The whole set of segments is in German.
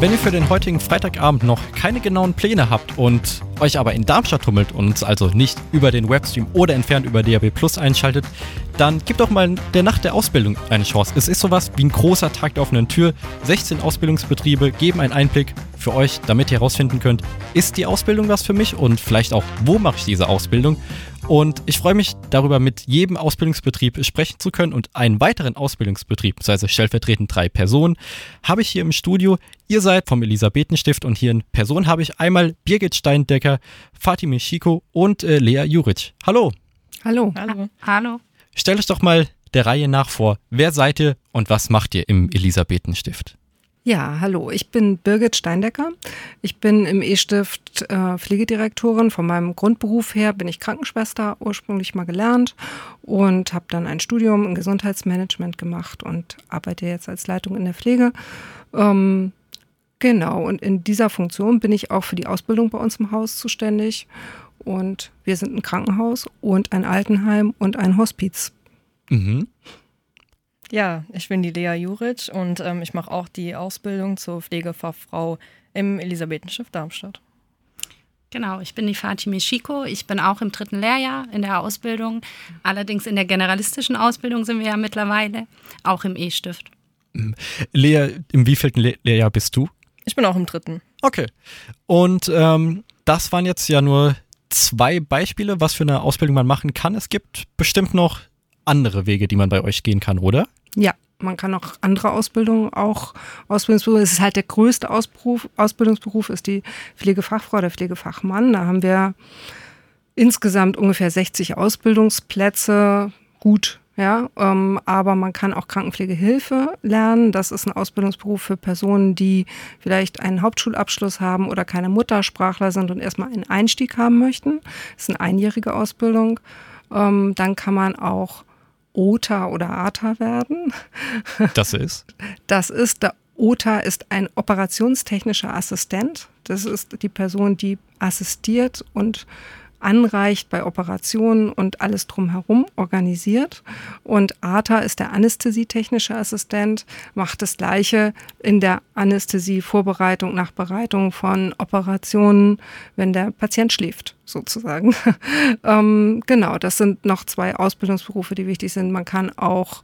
Wenn ihr für den heutigen Freitagabend noch keine genauen Pläne habt und euch aber in Darmstadt tummelt und uns also nicht über den Webstream oder entfernt über DAB Plus einschaltet, dann gebt doch mal der Nacht der Ausbildung eine Chance. Es ist sowas wie ein großer Tag der offenen Tür. 16 Ausbildungsbetriebe geben einen Einblick für euch, damit ihr herausfinden könnt, ist die Ausbildung was für mich und vielleicht auch, wo mache ich diese Ausbildung. Und ich freue mich darüber, mit jedem Ausbildungsbetrieb sprechen zu können. Und einen weiteren Ausbildungsbetrieb, also stellvertretend drei Personen, habe ich hier im Studio. Ihr seid vom Elisabethenstift und hier in Person habe ich einmal Birgit Steindecker, Fatime Schiko und äh, Lea Juric. Hallo. Hallo. Hallo. Hallo. Stellt euch doch mal der Reihe nach vor. Wer seid ihr und was macht ihr im Elisabethenstift? Ja, hallo, ich bin Birgit Steindecker. Ich bin im E-Stift äh, Pflegedirektorin. Von meinem Grundberuf her bin ich Krankenschwester, ursprünglich mal gelernt und habe dann ein Studium im Gesundheitsmanagement gemacht und arbeite jetzt als Leitung in der Pflege. Ähm, genau, und in dieser Funktion bin ich auch für die Ausbildung bei uns im Haus zuständig. Und wir sind ein Krankenhaus und ein Altenheim und ein Hospiz. Mhm. Ja, ich bin die Lea Juric und ähm, ich mache auch die Ausbildung zur Pflegefachfrau im Elisabethenschiff Darmstadt. Genau, ich bin die Fatime Schiko. Ich bin auch im dritten Lehrjahr in der Ausbildung. Allerdings in der generalistischen Ausbildung sind wir ja mittlerweile, auch im E-Stift. Lea, im wievielten Le Lehrjahr bist du? Ich bin auch im dritten. Okay. Und ähm, das waren jetzt ja nur zwei Beispiele, was für eine Ausbildung man machen kann. Es gibt bestimmt noch andere Wege, die man bei euch gehen kann, oder? Ja, man kann auch andere Ausbildungen, auch Ausbildungsberufe. Es ist halt der größte Ausberuf, Ausbildungsberuf, ist die Pflegefachfrau, der Pflegefachmann. Da haben wir insgesamt ungefähr 60 Ausbildungsplätze. Gut, ja, ähm, aber man kann auch Krankenpflegehilfe lernen. Das ist ein Ausbildungsberuf für Personen, die vielleicht einen Hauptschulabschluss haben oder keine Muttersprachler sind und erstmal einen Einstieg haben möchten. Das ist eine einjährige Ausbildung. Ähm, dann kann man auch OTA oder ATA werden. Das ist? Das ist, der OTA ist ein operationstechnischer Assistent. Das ist die Person, die assistiert und anreicht bei Operationen und alles drumherum organisiert. Und ATA ist der anästhesietechnische Assistent, macht das Gleiche in der Anästhesie-Vorbereitung, Nachbereitung von Operationen, wenn der Patient schläft, sozusagen. ähm, genau, das sind noch zwei Ausbildungsberufe, die wichtig sind. Man kann auch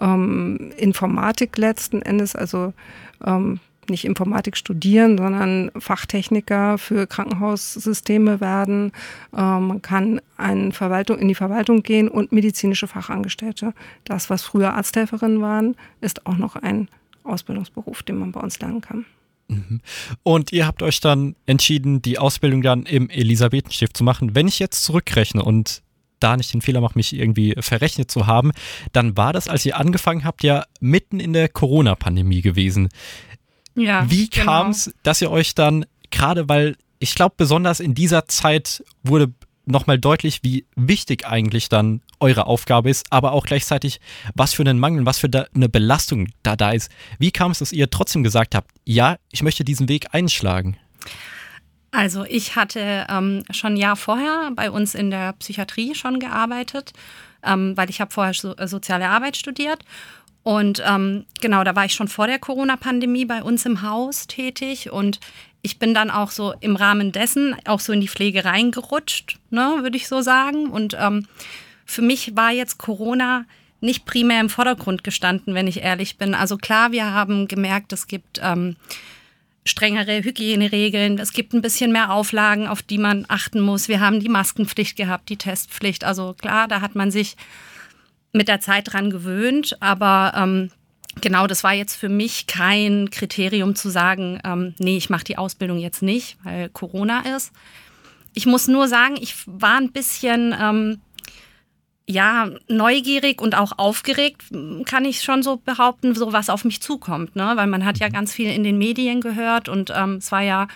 ähm, Informatik letzten Endes, also ähm, nicht Informatik studieren, sondern Fachtechniker für Krankenhaussysteme werden. Ähm, man kann eine Verwaltung, in die Verwaltung gehen und medizinische Fachangestellte. Das, was früher Arzthelferinnen waren, ist auch noch ein Ausbildungsberuf, den man bei uns lernen kann. Mhm. Und ihr habt euch dann entschieden, die Ausbildung dann im Elisabethenstift zu machen. Wenn ich jetzt zurückrechne und da nicht den Fehler mache, mich irgendwie verrechnet zu haben, dann war das, als ihr angefangen habt, ja mitten in der Corona-Pandemie gewesen. Ja, Wie genau. kam es, dass ihr euch dann, gerade weil ich glaube, besonders in dieser Zeit wurde nochmal deutlich, wie wichtig eigentlich dann eure Aufgabe ist, aber auch gleichzeitig, was für einen Mangel, was für eine Belastung da da ist. Wie kam es, dass ihr trotzdem gesagt habt, ja, ich möchte diesen Weg einschlagen? Also ich hatte ähm, schon ein Jahr vorher bei uns in der Psychiatrie schon gearbeitet, ähm, weil ich habe vorher so, äh, soziale Arbeit studiert. Und ähm, genau, da war ich schon vor der Corona-Pandemie bei uns im Haus tätig und ich bin dann auch so im Rahmen dessen auch so in die Pflege reingerutscht, ne, würde ich so sagen. Und ähm, für mich war jetzt Corona nicht primär im Vordergrund gestanden, wenn ich ehrlich bin. Also klar, wir haben gemerkt, es gibt ähm, strengere Hygieneregeln, es gibt ein bisschen mehr Auflagen, auf die man achten muss. Wir haben die Maskenpflicht gehabt, die Testpflicht. Also klar, da hat man sich mit der Zeit dran gewöhnt, aber ähm, genau, das war jetzt für mich kein Kriterium zu sagen, ähm, nee, ich mache die Ausbildung jetzt nicht, weil Corona ist. Ich muss nur sagen, ich war ein bisschen, ähm, ja, neugierig und auch aufgeregt, kann ich schon so behaupten, so was auf mich zukommt, ne? Weil man hat ja ganz viel in den Medien gehört und ähm, es war ja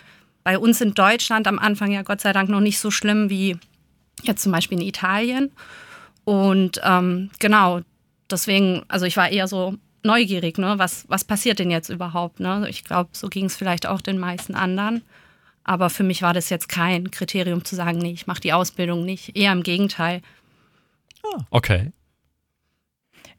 bei uns in Deutschland am Anfang ja Gott sei Dank noch nicht so schlimm wie jetzt zum Beispiel in Italien. Und ähm, genau, deswegen, also ich war eher so neugierig, ne? Was, was passiert denn jetzt überhaupt? Ne? Ich glaube, so ging es vielleicht auch den meisten anderen. Aber für mich war das jetzt kein Kriterium zu sagen, nee, ich mache die Ausbildung nicht. Eher im Gegenteil. Ah, okay.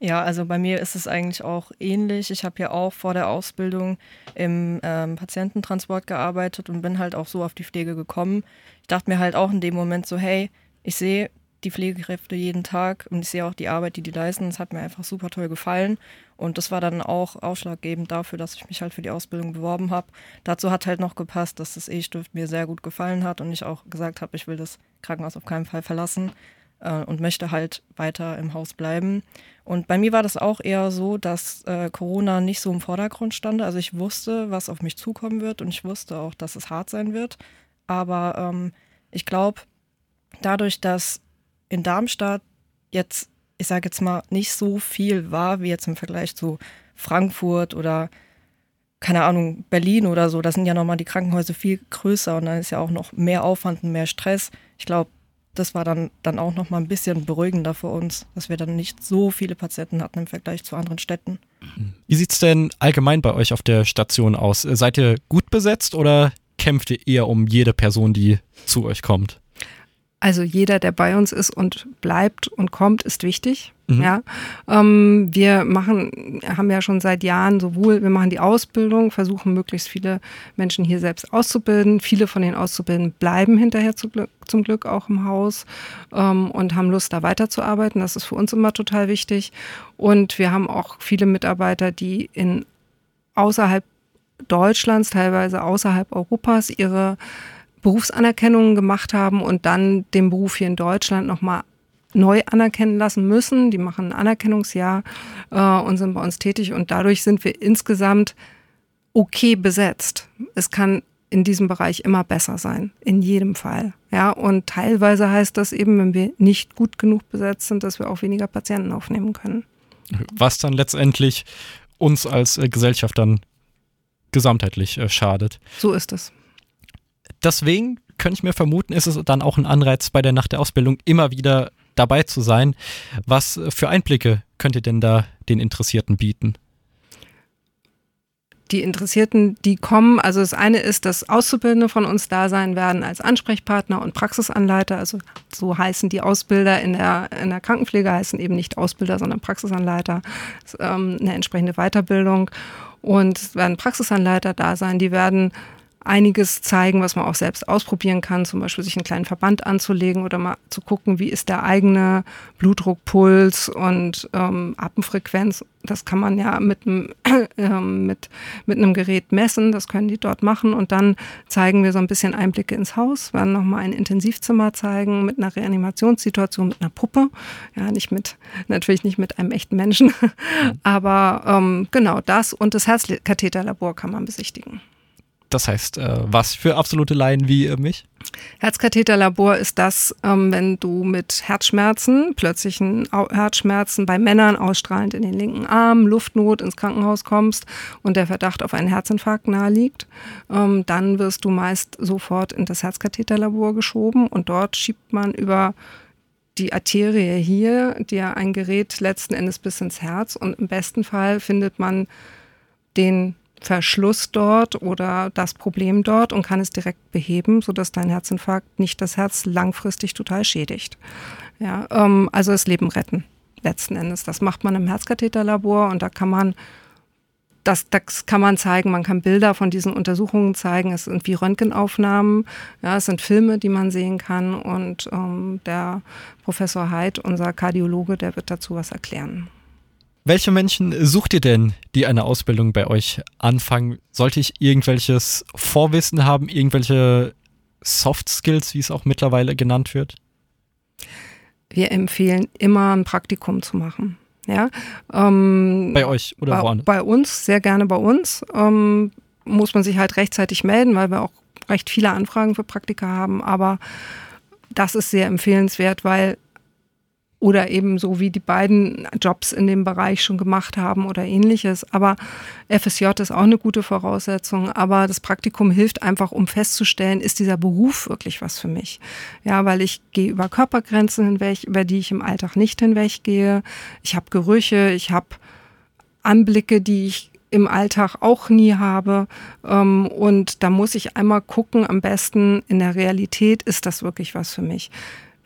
Ja, also bei mir ist es eigentlich auch ähnlich. Ich habe ja auch vor der Ausbildung im ähm, Patiententransport gearbeitet und bin halt auch so auf die Pflege gekommen. Ich dachte mir halt auch in dem Moment so, hey, ich sehe die Pflegekräfte jeden Tag und ich sehe auch die Arbeit, die die leisten. Es hat mir einfach super toll gefallen und das war dann auch ausschlaggebend dafür, dass ich mich halt für die Ausbildung beworben habe. Dazu hat halt noch gepasst, dass das E-Stift mir sehr gut gefallen hat und ich auch gesagt habe, ich will das Krankenhaus auf keinen Fall verlassen äh, und möchte halt weiter im Haus bleiben. Und bei mir war das auch eher so, dass äh, Corona nicht so im Vordergrund stand. Also ich wusste, was auf mich zukommen wird und ich wusste auch, dass es hart sein wird. Aber ähm, ich glaube, dadurch, dass in Darmstadt jetzt, ich sage jetzt mal, nicht so viel war, wie jetzt im Vergleich zu Frankfurt oder keine Ahnung, Berlin oder so, da sind ja nochmal die Krankenhäuser viel größer und dann ist ja auch noch mehr Aufwand und mehr Stress. Ich glaube, das war dann, dann auch nochmal ein bisschen beruhigender für uns, dass wir dann nicht so viele Patienten hatten im Vergleich zu anderen Städten. Wie sieht es denn allgemein bei euch auf der Station aus? Seid ihr gut besetzt oder kämpft ihr eher um jede Person, die zu euch kommt? Also jeder, der bei uns ist und bleibt und kommt, ist wichtig. Mhm. Ja, ähm, wir machen, haben ja schon seit Jahren sowohl, wir machen die Ausbildung, versuchen möglichst viele Menschen hier selbst auszubilden. Viele von den Auszubildenden bleiben hinterher zu Glück, zum Glück auch im Haus ähm, und haben Lust, da weiterzuarbeiten. Das ist für uns immer total wichtig. Und wir haben auch viele Mitarbeiter, die in außerhalb Deutschlands, teilweise außerhalb Europas ihre Berufsanerkennungen gemacht haben und dann den Beruf hier in Deutschland nochmal neu anerkennen lassen müssen. Die machen ein Anerkennungsjahr äh, und sind bei uns tätig und dadurch sind wir insgesamt okay besetzt. Es kann in diesem Bereich immer besser sein, in jedem Fall. Ja, und teilweise heißt das eben, wenn wir nicht gut genug besetzt sind, dass wir auch weniger Patienten aufnehmen können. Was dann letztendlich uns als äh, Gesellschaft dann gesamtheitlich äh, schadet. So ist es deswegen könnte ich mir vermuten, ist es dann auch ein Anreiz bei der Nacht der Ausbildung immer wieder dabei zu sein. Was für Einblicke könnt ihr denn da den Interessierten bieten? die Interessierten, die kommen, also das eine ist, dass Auszubildende von uns da sein werden als Ansprechpartner und Praxisanleiter. Also so heißen die Ausbilder in der, in der Krankenpflege, heißen eben nicht Ausbilder, sondern Praxisanleiter. Das ähm, eine entsprechende Weiterbildung. Und es werden Praxisanleiter da sein, die werden einiges zeigen, was man auch selbst ausprobieren kann, zum Beispiel sich einen kleinen Verband anzulegen oder mal zu gucken, wie ist der eigene Blutdruck, Puls und ähm, Atemfrequenz. Das kann man ja mit einem, äh, mit, mit einem Gerät messen, das können die dort machen und dann zeigen wir so ein bisschen Einblicke ins Haus, werden nochmal ein Intensivzimmer zeigen mit einer Reanimationssituation, mit einer Puppe, ja, nicht mit, natürlich nicht mit einem echten Menschen, aber ähm, genau das und das Herzkatheterlabor kann man besichtigen. Das heißt, äh, was für absolute Laien wie äh, mich? Herzkatheterlabor ist das, ähm, wenn du mit Herzschmerzen, plötzlichen Herzschmerzen bei Männern ausstrahlend in den linken Arm, Luftnot ins Krankenhaus kommst und der Verdacht auf einen Herzinfarkt naheliegt, ähm, dann wirst du meist sofort in das Herzkatheterlabor geschoben und dort schiebt man über die Arterie hier, dir ein Gerät letzten Endes bis ins Herz und im besten Fall findet man den Verschluss dort oder das Problem dort und kann es direkt beheben, sodass dein Herzinfarkt nicht das Herz langfristig total schädigt. Ja, ähm, also das Leben retten letzten Endes. Das macht man im Herzkatheterlabor und da kann man das, das kann man zeigen, man kann Bilder von diesen Untersuchungen zeigen. Es sind wie Röntgenaufnahmen, ja, es sind Filme, die man sehen kann. Und ähm, der Professor Heid, unser Kardiologe, der wird dazu was erklären. Welche Menschen sucht ihr denn, die eine Ausbildung bei euch anfangen? Sollte ich irgendwelches Vorwissen haben, irgendwelche Soft Skills, wie es auch mittlerweile genannt wird? Wir empfehlen immer ein Praktikum zu machen. Ja, ähm, bei euch oder bei, woanders? Bei uns, sehr gerne bei uns. Ähm, muss man sich halt rechtzeitig melden, weil wir auch recht viele Anfragen für Praktika haben. Aber das ist sehr empfehlenswert, weil oder eben so wie die beiden Jobs in dem Bereich schon gemacht haben oder ähnliches. Aber FSJ ist auch eine gute Voraussetzung. Aber das Praktikum hilft einfach, um festzustellen, ist dieser Beruf wirklich was für mich? Ja, weil ich gehe über Körpergrenzen hinweg, über die ich im Alltag nicht hinweggehe. Ich habe Gerüche, ich habe Anblicke, die ich im Alltag auch nie habe. Ähm, und da muss ich einmal gucken, am besten in der Realität ist das wirklich was für mich.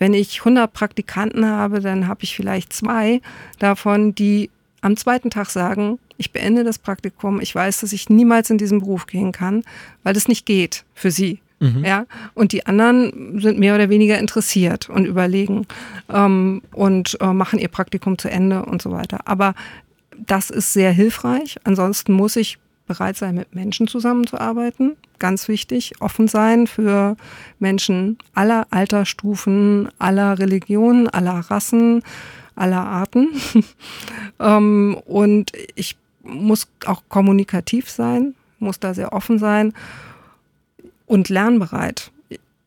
Wenn ich 100 Praktikanten habe, dann habe ich vielleicht zwei davon, die am zweiten Tag sagen, ich beende das Praktikum, ich weiß, dass ich niemals in diesen Beruf gehen kann, weil das nicht geht für sie. Mhm. Ja, und die anderen sind mehr oder weniger interessiert und überlegen ähm, und äh, machen ihr Praktikum zu Ende und so weiter. Aber das ist sehr hilfreich. Ansonsten muss ich bereit sein, mit Menschen zusammenzuarbeiten. Ganz wichtig, offen sein für Menschen aller Altersstufen, aller Religionen, aller Rassen, aller Arten. Ähm, und ich muss auch kommunikativ sein, muss da sehr offen sein und lernbereit.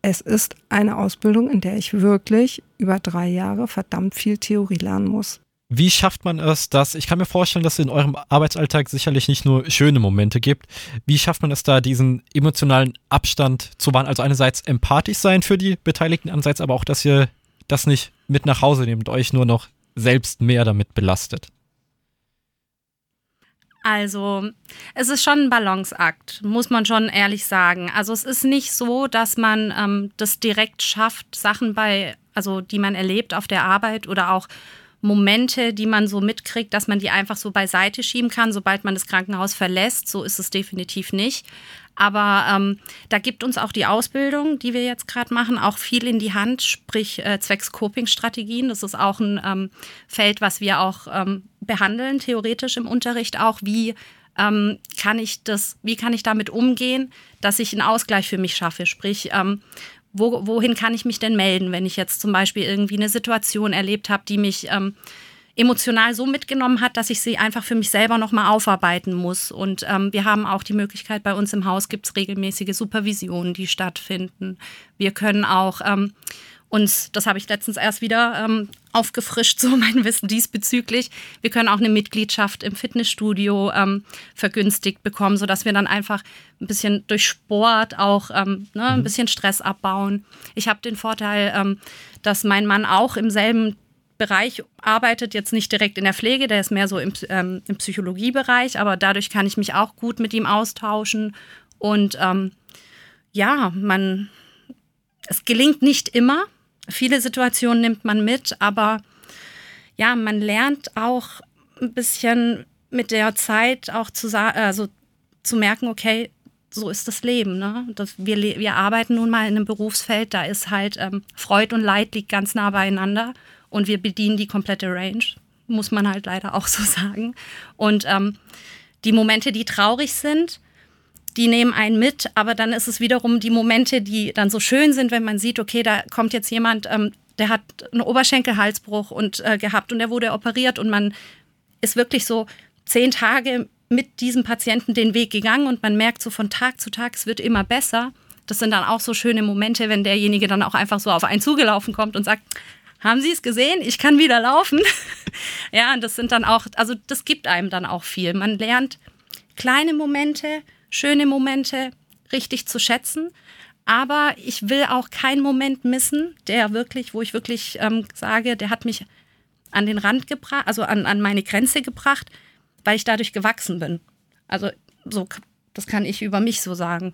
Es ist eine Ausbildung, in der ich wirklich über drei Jahre verdammt viel Theorie lernen muss. Wie schafft man es, dass, ich kann mir vorstellen, dass es in eurem Arbeitsalltag sicherlich nicht nur schöne Momente gibt. Wie schafft man es da, diesen emotionalen Abstand zu wahren? Also einerseits empathisch sein für die Beteiligten, andererseits aber auch, dass ihr das nicht mit nach Hause nehmt, euch nur noch selbst mehr damit belastet. Also, es ist schon ein Balanceakt, muss man schon ehrlich sagen. Also, es ist nicht so, dass man ähm, das direkt schafft, Sachen bei, also die man erlebt auf der Arbeit oder auch Momente, die man so mitkriegt, dass man die einfach so beiseite schieben kann, sobald man das Krankenhaus verlässt. So ist es definitiv nicht. Aber ähm, da gibt uns auch die Ausbildung, die wir jetzt gerade machen, auch viel in die Hand, sprich äh, zwecks Coping-Strategien. Das ist auch ein ähm, Feld, was wir auch ähm, behandeln, theoretisch im Unterricht auch. Wie ähm, kann ich das, wie kann ich damit umgehen, dass ich einen Ausgleich für mich schaffe? Sprich, ähm, wo, wohin kann ich mich denn melden, wenn ich jetzt zum Beispiel irgendwie eine Situation erlebt habe, die mich ähm, emotional so mitgenommen hat, dass ich sie einfach für mich selber nochmal aufarbeiten muss. Und ähm, wir haben auch die Möglichkeit, bei uns im Haus gibt es regelmäßige Supervisionen, die stattfinden. Wir können auch ähm, uns, das habe ich letztens erst wieder ähm, aufgefrischt, so mein Wissen diesbezüglich. Wir können auch eine Mitgliedschaft im Fitnessstudio ähm, vergünstigt bekommen, sodass wir dann einfach ein bisschen durch Sport auch ähm, ne, ein mhm. bisschen Stress abbauen. Ich habe den Vorteil, ähm, dass mein Mann auch im selben Bereich arbeitet, jetzt nicht direkt in der Pflege, der ist mehr so im, ähm, im Psychologiebereich, aber dadurch kann ich mich auch gut mit ihm austauschen. Und ähm, ja, man, es gelingt nicht immer, Viele Situationen nimmt man mit, aber ja, man lernt auch ein bisschen mit der Zeit auch zu, also zu merken, okay, so ist das Leben. Ne? Das, wir, wir arbeiten nun mal in einem Berufsfeld, da ist halt ähm, Freud und Leid liegt ganz nah beieinander und wir bedienen die komplette Range, muss man halt leider auch so sagen. Und ähm, die Momente, die traurig sind, die nehmen einen mit, aber dann ist es wiederum die Momente, die dann so schön sind, wenn man sieht, okay, da kommt jetzt jemand, ähm, der hat einen Oberschenkelhalsbruch und äh, gehabt und der wurde operiert und man ist wirklich so zehn Tage mit diesem Patienten den Weg gegangen und man merkt so von Tag zu Tag, es wird immer besser. Das sind dann auch so schöne Momente, wenn derjenige dann auch einfach so auf einen zugelaufen kommt und sagt, haben Sie es gesehen? Ich kann wieder laufen. ja, und das sind dann auch, also das gibt einem dann auch viel. Man lernt kleine Momente, schöne Momente richtig zu schätzen. Aber ich will auch keinen Moment missen, der wirklich, wo ich wirklich ähm, sage, der hat mich an den Rand gebracht, also an, an meine Grenze gebracht, weil ich dadurch gewachsen bin. Also so, das kann ich über mich so sagen.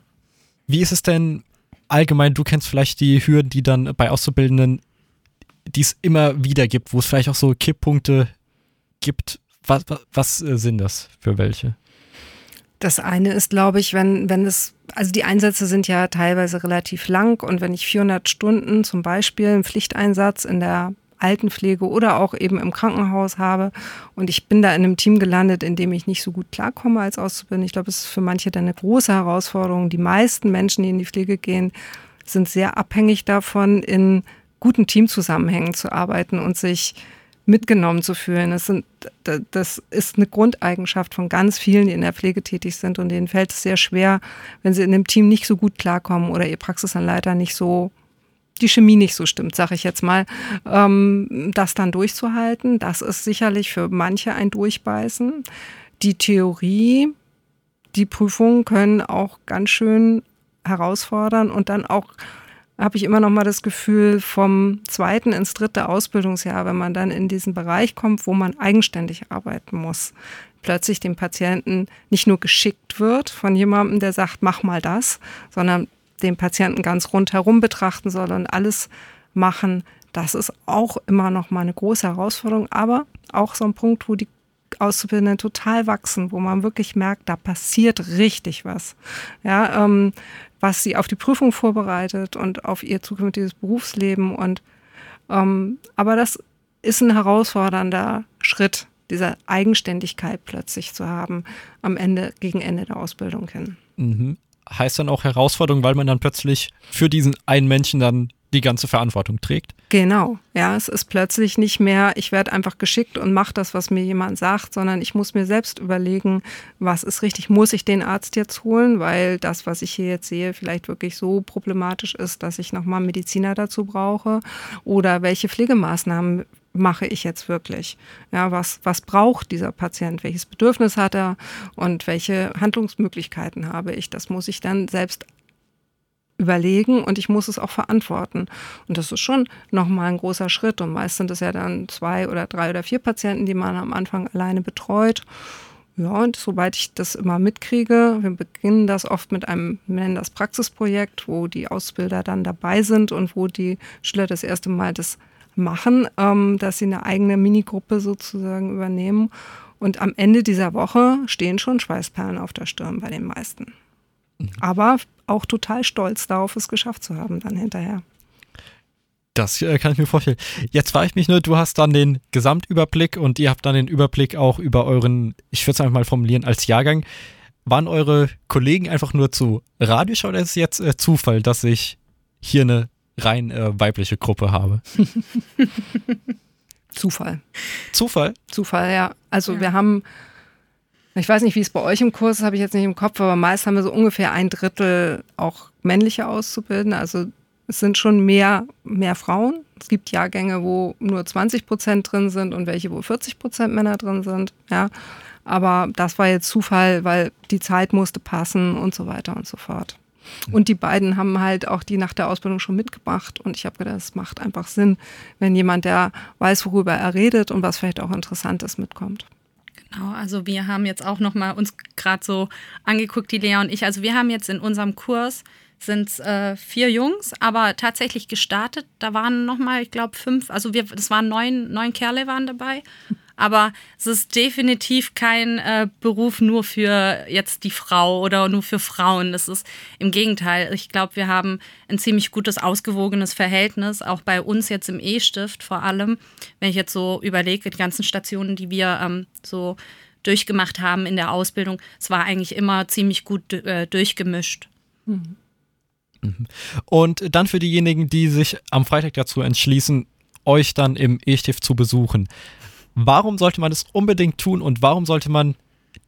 Wie ist es denn allgemein, du kennst vielleicht die Hürden, die dann bei Auszubildenden, die es immer wieder gibt, wo es vielleicht auch so Kipppunkte gibt. Was, was, was äh, sind das für welche? Das eine ist, glaube ich, wenn, wenn es, also die Einsätze sind ja teilweise relativ lang und wenn ich 400 Stunden zum Beispiel einen Pflichteinsatz in der Altenpflege oder auch eben im Krankenhaus habe und ich bin da in einem Team gelandet, in dem ich nicht so gut klarkomme als Auszubildende. Ich glaube, es ist für manche dann eine große Herausforderung. Die meisten Menschen, die in die Pflege gehen, sind sehr abhängig davon, in guten Teamzusammenhängen zu arbeiten und sich mitgenommen zu fühlen. Das, sind, das ist eine Grundeigenschaft von ganz vielen, die in der Pflege tätig sind und denen fällt es sehr schwer, wenn sie in dem Team nicht so gut klarkommen oder ihr Praxisanleiter nicht so die Chemie nicht so stimmt, sage ich jetzt mal, ähm, das dann durchzuhalten. Das ist sicherlich für manche ein Durchbeißen. Die Theorie, die Prüfungen können auch ganz schön herausfordern und dann auch habe ich immer noch mal das Gefühl, vom zweiten ins dritte Ausbildungsjahr, wenn man dann in diesen Bereich kommt, wo man eigenständig arbeiten muss, plötzlich dem Patienten nicht nur geschickt wird von jemandem, der sagt, mach mal das, sondern den Patienten ganz rundherum betrachten soll und alles machen. Das ist auch immer noch mal eine große Herausforderung, aber auch so ein Punkt, wo die Auszubildenden total wachsen, wo man wirklich merkt, da passiert richtig was. Ja, ähm, was sie auf die Prüfung vorbereitet und auf ihr zukünftiges Berufsleben. Und ähm, aber das ist ein herausfordernder Schritt, diese Eigenständigkeit plötzlich zu haben am Ende, gegen Ende der Ausbildung hin. Mhm. Heißt dann auch Herausforderung, weil man dann plötzlich für diesen einen Menschen dann die ganze Verantwortung trägt. Genau, ja, es ist plötzlich nicht mehr, ich werde einfach geschickt und mache das, was mir jemand sagt, sondern ich muss mir selbst überlegen, was ist richtig, muss ich den Arzt jetzt holen, weil das, was ich hier jetzt sehe, vielleicht wirklich so problematisch ist, dass ich nochmal Mediziner dazu brauche oder welche Pflegemaßnahmen mache ich jetzt wirklich? Ja, was, was braucht dieser Patient? Welches Bedürfnis hat er? Und welche Handlungsmöglichkeiten habe ich? Das muss ich dann selbst überlegen und ich muss es auch verantworten. Und das ist schon nochmal ein großer Schritt. Und meist sind es ja dann zwei oder drei oder vier Patienten, die man am Anfang alleine betreut. Ja, und soweit ich das immer mitkriege, wir beginnen das oft mit einem, wir nennen das Praxisprojekt, wo die Ausbilder dann dabei sind und wo die Schüler das erste Mal das machen, ähm, dass sie eine eigene Minigruppe sozusagen übernehmen. Und am Ende dieser Woche stehen schon Schweißperlen auf der Stirn bei den meisten. Mhm. Aber auch total stolz darauf, es geschafft zu haben dann hinterher. Das äh, kann ich mir vorstellen. Jetzt frage ich mich nur, du hast dann den Gesamtüberblick und ihr habt dann den Überblick auch über euren, ich würde es einfach mal formulieren, als Jahrgang. Waren eure Kollegen einfach nur zu radisch oder ist es jetzt äh, Zufall, dass ich hier eine rein äh, weibliche Gruppe habe? Zufall. Zufall? Zufall, ja. Also ja. wir haben ich weiß nicht, wie es bei euch im Kurs ist, habe ich jetzt nicht im Kopf, aber meist haben wir so ungefähr ein Drittel auch männliche Auszubildende. Also es sind schon mehr, mehr Frauen. Es gibt Jahrgänge, wo nur 20 Prozent drin sind und welche, wo 40 Prozent Männer drin sind. Ja. Aber das war jetzt Zufall, weil die Zeit musste passen und so weiter und so fort. Und die beiden haben halt auch die nach der Ausbildung schon mitgebracht. Und ich habe gedacht, es macht einfach Sinn, wenn jemand, der weiß, worüber er redet und was vielleicht auch interessant ist, mitkommt. Genau, also wir haben jetzt auch noch mal uns gerade so angeguckt, die Lea und ich. Also wir haben jetzt in unserem Kurs sind äh, vier Jungs, aber tatsächlich gestartet. Da waren noch mal, ich glaube, fünf. Also wir, das waren neun, neun Kerle waren dabei. Aber es ist definitiv kein äh, Beruf nur für jetzt die Frau oder nur für Frauen. Das ist im Gegenteil. Ich glaube, wir haben ein ziemlich gutes, ausgewogenes Verhältnis, auch bei uns jetzt im E-Stift vor allem. Wenn ich jetzt so überlege, die ganzen Stationen, die wir ähm, so durchgemacht haben in der Ausbildung, es war eigentlich immer ziemlich gut äh, durchgemischt. Mhm. Und dann für diejenigen, die sich am Freitag dazu entschließen, euch dann im E-Stift zu besuchen. Warum sollte man es unbedingt tun und warum sollte man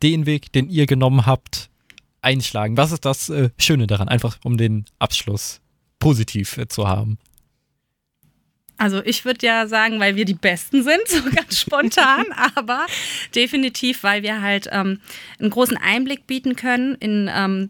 den Weg, den ihr genommen habt, einschlagen? Was ist das äh, Schöne daran, einfach um den Abschluss positiv äh, zu haben? Also ich würde ja sagen, weil wir die Besten sind, so ganz spontan, aber definitiv, weil wir halt ähm, einen großen Einblick bieten können in ähm,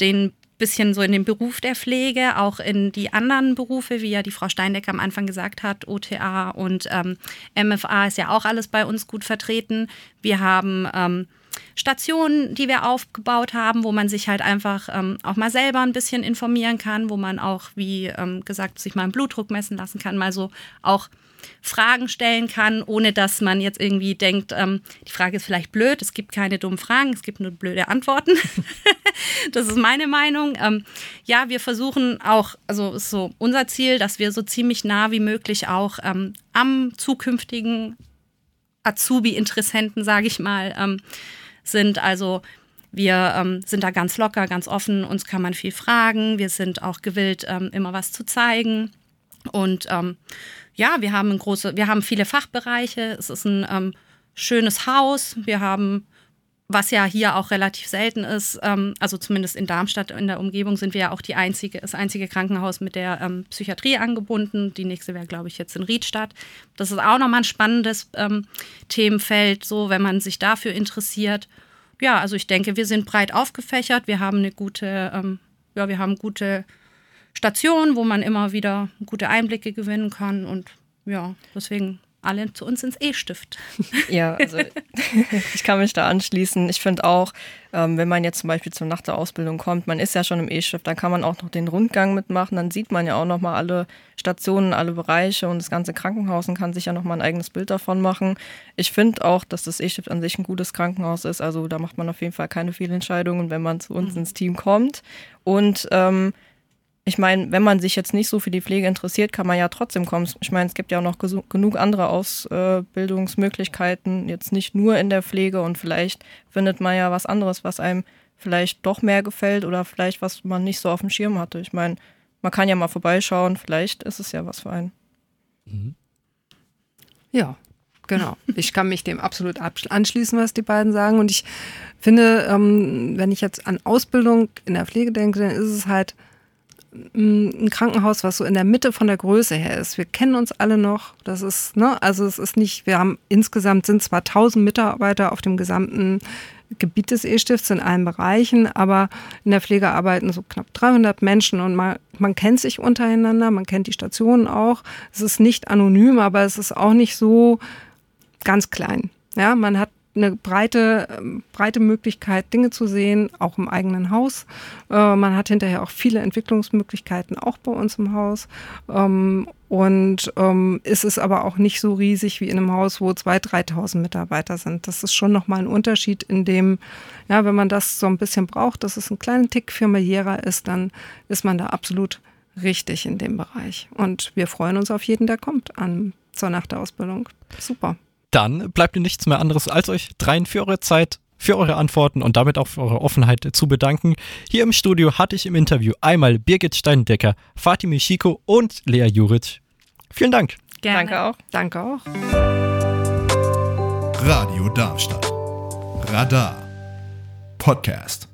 den bisschen so in den Beruf der Pflege, auch in die anderen Berufe, wie ja die Frau Steindecker am Anfang gesagt hat, OTA und ähm, MFA ist ja auch alles bei uns gut vertreten. Wir haben ähm, Stationen, die wir aufgebaut haben, wo man sich halt einfach ähm, auch mal selber ein bisschen informieren kann, wo man auch, wie ähm, gesagt, sich mal einen Blutdruck messen lassen kann, mal so auch Fragen stellen kann, ohne dass man jetzt irgendwie denkt, ähm, die Frage ist vielleicht blöd, es gibt keine dummen Fragen, es gibt nur blöde Antworten. das ist meine Meinung. Ähm, ja, wir versuchen auch, also ist so unser Ziel, dass wir so ziemlich nah wie möglich auch ähm, am zukünftigen Azubi-Interessenten, sage ich mal, ähm, sind. Also wir ähm, sind da ganz locker, ganz offen, uns kann man viel fragen, wir sind auch gewillt, ähm, immer was zu zeigen. Und ähm, ja, wir haben große, wir haben viele Fachbereiche. Es ist ein ähm, schönes Haus. Wir haben was ja hier auch relativ selten ist, ähm, also zumindest in Darmstadt in der Umgebung sind wir ja auch die einzige, das einzige Krankenhaus mit der ähm, Psychiatrie angebunden. Die nächste wäre, glaube ich, jetzt in Riedstadt. Das ist auch nochmal ein spannendes ähm, Themenfeld, so wenn man sich dafür interessiert. Ja, also ich denke, wir sind breit aufgefächert. Wir haben eine gute, ähm, ja, wir haben gute Stationen, wo man immer wieder gute Einblicke gewinnen kann und ja, deswegen alle zu uns ins E-Stift. Ja, also ich kann mich da anschließen. Ich finde auch, ähm, wenn man jetzt zum Beispiel zur Nacht der Ausbildung kommt, man ist ja schon im E-Stift, dann kann man auch noch den Rundgang mitmachen, dann sieht man ja auch nochmal alle Stationen, alle Bereiche und das ganze Krankenhaus und kann sich ja nochmal ein eigenes Bild davon machen. Ich finde auch, dass das E-Stift an sich ein gutes Krankenhaus ist, also da macht man auf jeden Fall keine Fehlentscheidungen, wenn man zu uns mhm. ins Team kommt. Und ähm, ich meine, wenn man sich jetzt nicht so für die Pflege interessiert, kann man ja trotzdem kommen. Ich meine, es gibt ja auch noch genug andere Ausbildungsmöglichkeiten, jetzt nicht nur in der Pflege und vielleicht findet man ja was anderes, was einem vielleicht doch mehr gefällt oder vielleicht was man nicht so auf dem Schirm hatte. Ich meine, man kann ja mal vorbeischauen, vielleicht ist es ja was für einen. Mhm. Ja, genau. Ich kann mich dem absolut anschließen, was die beiden sagen. Und ich finde, ähm, wenn ich jetzt an Ausbildung in der Pflege denke, dann ist es halt ein Krankenhaus, was so in der Mitte von der Größe her ist. Wir kennen uns alle noch. Das ist, ne, also es ist nicht, wir haben insgesamt sind zwar 1000 Mitarbeiter auf dem gesamten Gebiet des E-Stifts in allen Bereichen, aber in der Pflege arbeiten so knapp 300 Menschen und man, man kennt sich untereinander, man kennt die Stationen auch. Es ist nicht anonym, aber es ist auch nicht so ganz klein. Ja, man hat eine breite, ähm, breite Möglichkeit, Dinge zu sehen, auch im eigenen Haus. Äh, man hat hinterher auch viele Entwicklungsmöglichkeiten, auch bei uns im Haus. Ähm, und ähm, ist es aber auch nicht so riesig wie in einem Haus, wo 2.000, 3.000 Mitarbeiter sind. Das ist schon nochmal ein Unterschied, in dem, ja, wenn man das so ein bisschen braucht, dass es ein kleinen Tick familiärer ist, dann ist man da absolut richtig in dem Bereich. Und wir freuen uns auf jeden, der kommt an zur Nacht der Ausbildung. Super dann bleibt mir nichts mehr anderes, als euch dreien für eure Zeit, für eure Antworten und damit auch für eure Offenheit zu bedanken. Hier im Studio hatte ich im Interview einmal Birgit Steindecker, Fatimi Schiko und Lea Juric. Vielen Dank. Gerne. Danke auch. Danke auch. Radio Darmstadt. Radar. Podcast.